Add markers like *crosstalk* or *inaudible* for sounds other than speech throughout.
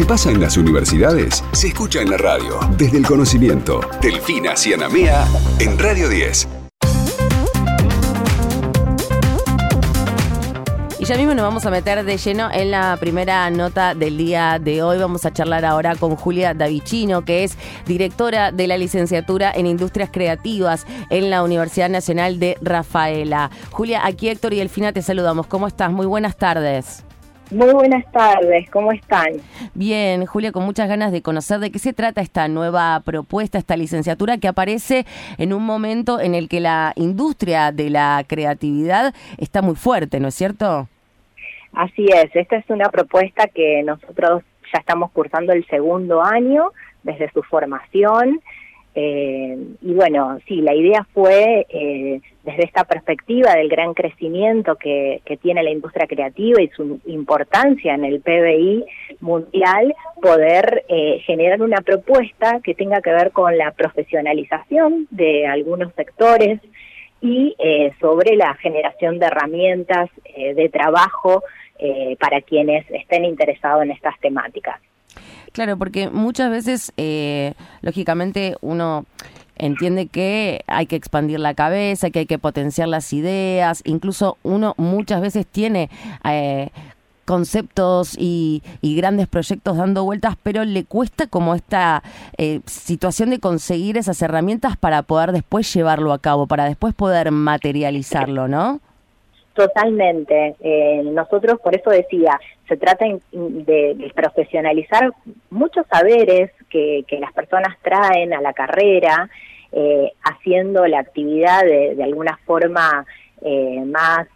que pasa en las universidades se escucha en la radio. Desde el conocimiento. Delfina Cianamea en Radio 10. Y ya mismo nos vamos a meter de lleno en la primera nota del día de hoy. Vamos a charlar ahora con Julia Davicino, que es directora de la licenciatura en Industrias Creativas en la Universidad Nacional de Rafaela. Julia, aquí Héctor y Elfina te saludamos. ¿Cómo estás? Muy buenas tardes. Muy buenas tardes, ¿cómo están? Bien, Julia, con muchas ganas de conocer de qué se trata esta nueva propuesta, esta licenciatura que aparece en un momento en el que la industria de la creatividad está muy fuerte, ¿no es cierto? Así es, esta es una propuesta que nosotros ya estamos cursando el segundo año desde su formación. Eh, y bueno, sí, la idea fue eh, desde esta perspectiva del gran crecimiento que, tiene la industria creativa y su importancia en el PBI mundial, poder eh, generar una propuesta que tenga que ver con la profesionalización de algunos sectores y sobre la generación de herramientas de trabajo para quienes estén interesados en estas temáticas. Claro, porque muchas veces, eh, lógicamente, uno entiende que hay que expandir la cabeza, que hay que potenciar las ideas, incluso uno muchas veces tiene eh, conceptos y, grandes proyectos dando vueltas, pero le cuesta como esta eh, situación de conseguir esas herramientas para poder después llevarlo a cabo, para después poder materializarlo, ¿no? Totalmente. Eh, nosotros, por eso decía, se trata de, profesionalizar muchos saberes que, las personas traen a la carrera, eh, haciendo la actividad de, alguna forma eh, más,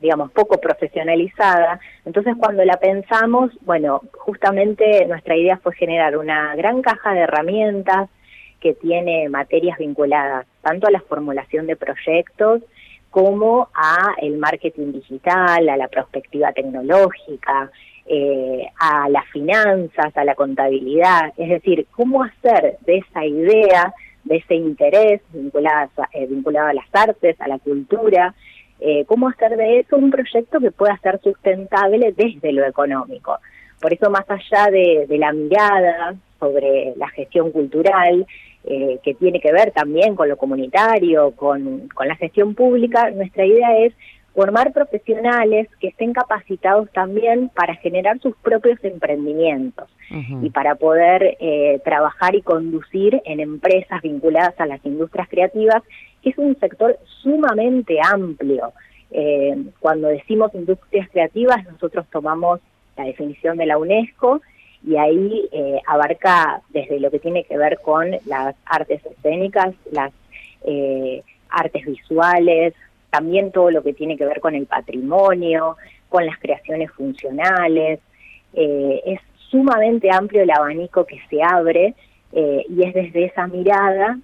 digamos, poco profesionalizada. Entonces, cuando la pensamos, bueno, justamente nuestra idea fue generar una gran caja de herramientas que tiene materias vinculadas tanto a la formulación de proyectos, como a el marketing digital, a la perspectiva tecnológica, eh, a las finanzas, a la contabilidad, es decir, cómo hacer de esa idea, de ese interés vinculado, eh, vinculado a las artes, a la cultura, eh, cómo hacer de eso un proyecto que pueda ser sustentable desde lo económico. Por eso, más allá de la mirada sobre la gestión cultural, eh, que tiene que ver también con lo comunitario, con, la gestión pública, nuestra idea es formar profesionales que estén capacitados también para generar sus propios emprendimientos y para poder eh, trabajar y conducir en empresas vinculadas a las industrias creativas, que es un sector sumamente amplio. Eh, cuando decimos industrias creativas, nosotros tomamos la definición de la UNESCO y ahí eh, abarca desde lo que tiene que ver con las artes escénicas, las eh, artes visuales, también todo lo que tiene que ver con el patrimonio, con las creaciones funcionales. Eh, es sumamente amplio el abanico que se abre y es desde esa mirada,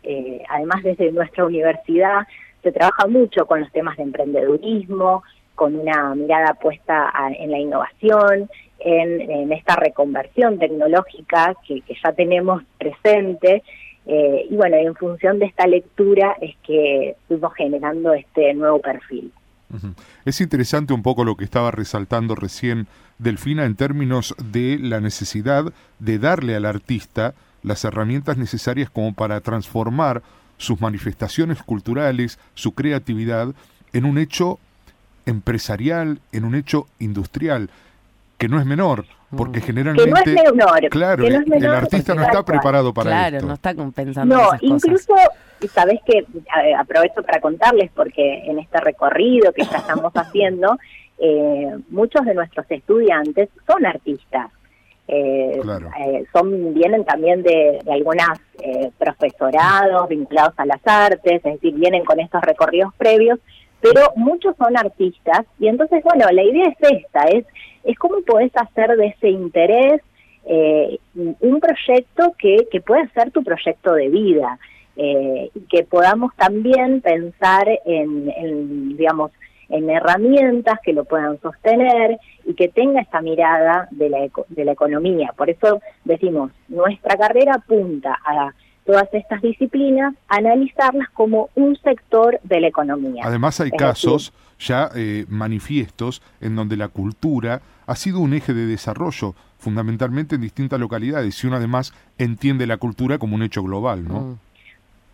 además desde nuestra universidad, se trabaja mucho con los temas de emprendedurismo, con una mirada puesta en la innovación, en, esta reconversión tecnológica que, ya tenemos presente. Eh, y bueno, en función de esta lectura es que fuimos generando este nuevo perfil. Es interesante un poco lo que estaba resaltando recién Delfina en términos de la necesidad de darle al artista las herramientas necesarias como para transformar sus manifestaciones culturales, su creatividad, en un hecho empresarial, en un hecho industrial que no es menor, porque generalmente... Que no es menor. Claro, el artista no está preparado para claro, no está compensando No, incluso, sabes que aprovecho para contarles, porque en este recorrido que ya estamos *laughs* haciendo, eh, muchos de nuestros estudiantes son artistas. Eh, eh, son vienen también de, de algunas profesorados vinculados a las artes, es decir, vienen con estos recorridos previos pero muchos son artistas y entonces, bueno, la idea es esta, es, es cómo podés hacer de ese interés eh, un proyecto que, que pueda ser tu proyecto de vida eh, que podamos también pensar en, digamos, en herramientas que lo puedan sostener y que tenga esta mirada de la, de la economía. Por eso decimos, nuestra carrera apunta a todas estas disciplinas, analizarlas como un sector de la economía. Además hay casos ya eh, manifiestos en donde la cultura ha sido un eje de desarrollo, fundamentalmente en distintas localidades, y uno además entiende la cultura como un hecho global, ¿no? Mm.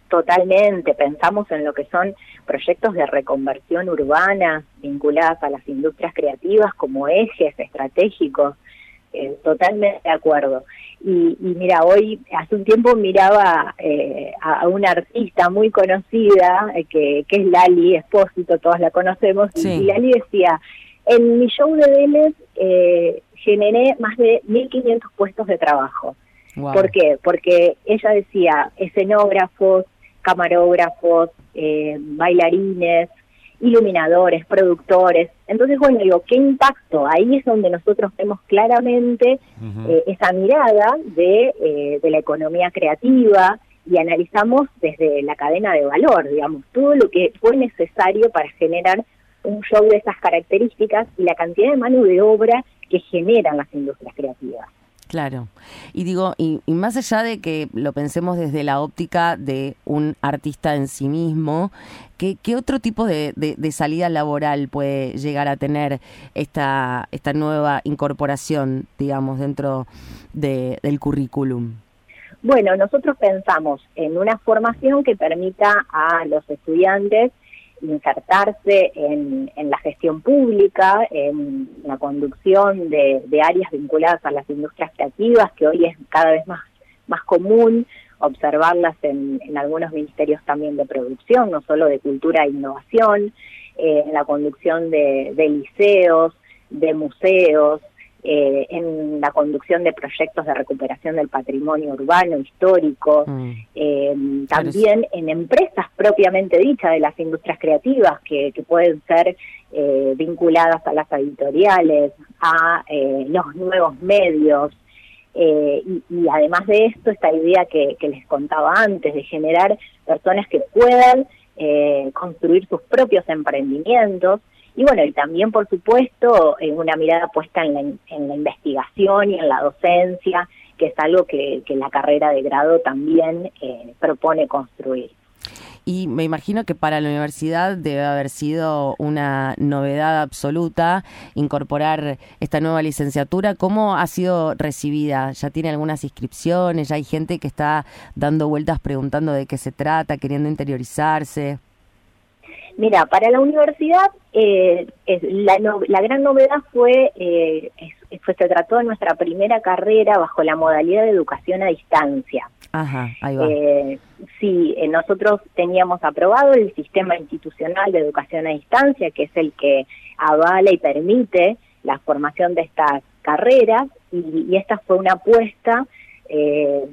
Totalmente, pensamos en lo que son proyectos de reconversión urbana vinculadas a las industrias creativas como ejes estratégicos, eh, totalmente de acuerdo. Y, mira, hoy, hace un tiempo miraba eh, a, una artista muy conocida, eh, que, que es Lali Espósito, todas la conocemos, y, Lali decía, en mi show de Vélez generé más de 1.500 puestos de trabajo. ¿Por qué? Porque ella decía, escenógrafos, camarógrafos, eh, bailarines, iluminadores, productores. Entonces, bueno, digo, ¿qué impacto? Ahí es donde nosotros vemos claramente eh, esa mirada de, eh, de la economía creativa y analizamos desde la cadena de valor, digamos, todo lo que fue necesario para generar un show de esas características y la cantidad de mano de obra que generan las industrias creativas. Claro. Y digo, y, más allá de que lo pensemos desde la óptica de un artista en sí mismo, ¿qué, otro tipo de, salida laboral puede llegar a tener esta, esta nueva incorporación, digamos, dentro de, del currículum? Bueno, nosotros pensamos en una formación que permita a los estudiantes insertarse en, la gestión pública, en la conducción de, áreas vinculadas a las industrias creativas, que hoy es cada vez más, común observarlas en, algunos ministerios también de producción, no solo de cultura e innovación, eh, en la conducción de liceos, de museos, eh, en la conducción de proyectos de recuperación del patrimonio urbano, histórico, mm. eh, también en empresas propiamente dichas de las industrias creativas que, pueden ser eh, vinculadas a las editoriales, a los nuevos medios. Y, además de esto, esta idea que, que, les contaba antes, de generar personas que puedan construir sus propios emprendimientos, y bueno, y también, por supuesto, en una mirada puesta en la, en la investigación y en la docencia, que es algo que, que la carrera de grado también eh, propone construir. Y me imagino que para la universidad debe haber sido una novedad absoluta incorporar esta nueva licenciatura. ¿Cómo ha sido recibida? ¿Ya tiene algunas inscripciones? ¿Ya hay gente que está dando vueltas preguntando de qué se trata, queriendo interiorizarse? Mira, para la universidad eh, la, la, gran novedad fue, eh, se trató de nuestra primera carrera bajo la modalidad de educación a distancia. Ajá, ahí va. Eh, sí, eh, nosotros teníamos aprobado el sistema institucional de educación a distancia, que es el que avala y permite la formación de estas carreras, y, y esta fue una apuesta eh,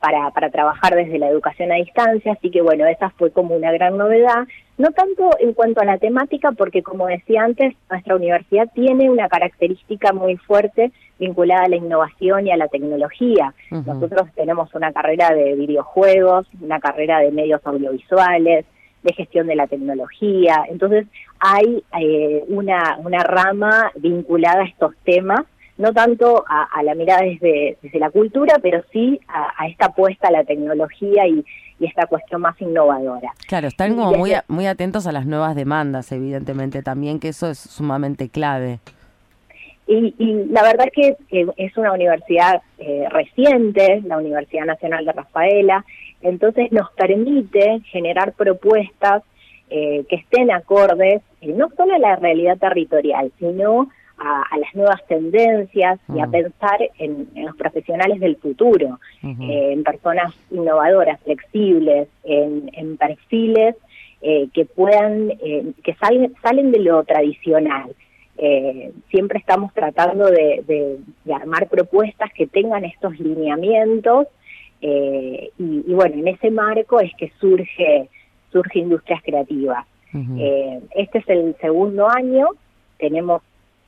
para, para trabajar desde la educación a distancia, así que bueno, esa fue como una gran novedad, no tanto en cuanto a la temática, porque como decía antes, nuestra universidad tiene una característica muy fuerte vinculada a la innovación y a la tecnología. Nosotros tenemos una carrera de videojuegos, una carrera de medios audiovisuales, de gestión de la tecnología, entonces hay eh, una, una rama vinculada a estos temas no tanto a, la mirada desde, desde, la cultura, pero sí a, esta apuesta a la tecnología y, esta cuestión más innovadora. Claro, están como muy, muy atentos a las nuevas demandas, evidentemente, también, que eso es sumamente clave. Y, la verdad es que es una universidad eh, reciente, la Universidad Nacional de Rafaela, entonces nos permite generar propuestas eh, que estén acordes eh, no solo a la realidad territorial, sino a, las nuevas tendencias y a mm. pensar en, los profesionales del futuro, eh, en personas innovadoras, flexibles, en, perfiles eh, que puedan, eh, que salen, salen de lo tradicional. siempre estamos tratando de, armar propuestas que tengan estos lineamientos y, bueno, en ese marco es que surge, surge Industrias Creativas. este es el segundo año, tenemos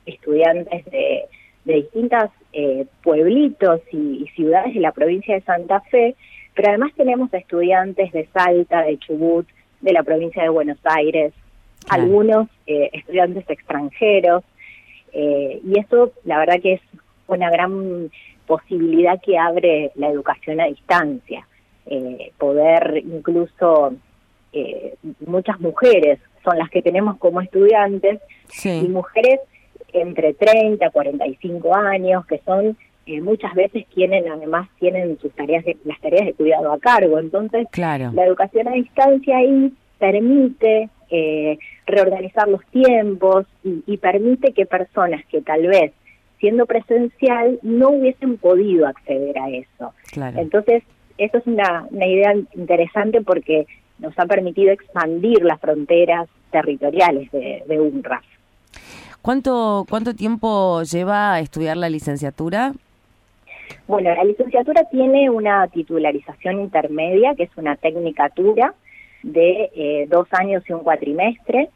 estudiantes de, de distintos eh, pueblitos y, ciudades de la provincia de Santa Fe, pero además tenemos estudiantes de Salta, de Chubut, de la provincia de Buenos Aires, algunos eh, estudiantes extranjeros, eh, y eso la verdad que es una gran posibilidad que abre la educación a distancia, poder incluso muchas mujeres son las que tenemos como estudiantes y mujeres entre 30 a 45 años, que son eh, muchas veces quienes además tienen sus tareas de, las tareas de cuidado a cargo. Entonces, claro. la educación a distancia ahí permite eh, reorganizar los tiempos y, y permite que personas que tal vez siendo presencial no hubiesen podido acceder a eso. Claro. Entonces, eso es una, una idea interesante porque nos ha permitido expandir las fronteras territoriales de, de UNRWA. ¿Cuánto, ¿Cuánto tiempo lleva a estudiar la licenciatura? Bueno, la licenciatura tiene una titularización intermedia, que es una tecnicatura de eh, dos años y un cuatrimestre,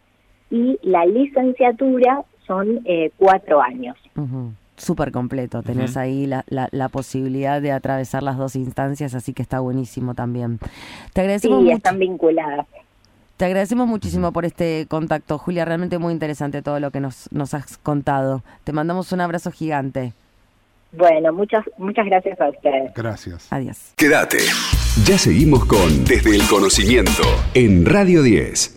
y la licenciatura son eh, cuatro años. Uh Súper completo, tenés ahí la, la, la posibilidad de atravesar las dos instancias, así que está buenísimo también. Te agradecemos, Sí, mucho- están vinculadas. Te agradecemos muchísimo por este contacto, Julia, realmente muy interesante todo lo que nos, nos has contado. Te mandamos un abrazo gigante. Bueno, muchas, muchas gracias a ustedes. Gracias. Adiós. Quédate. Ya seguimos con Desde el Conocimiento en Radio 10.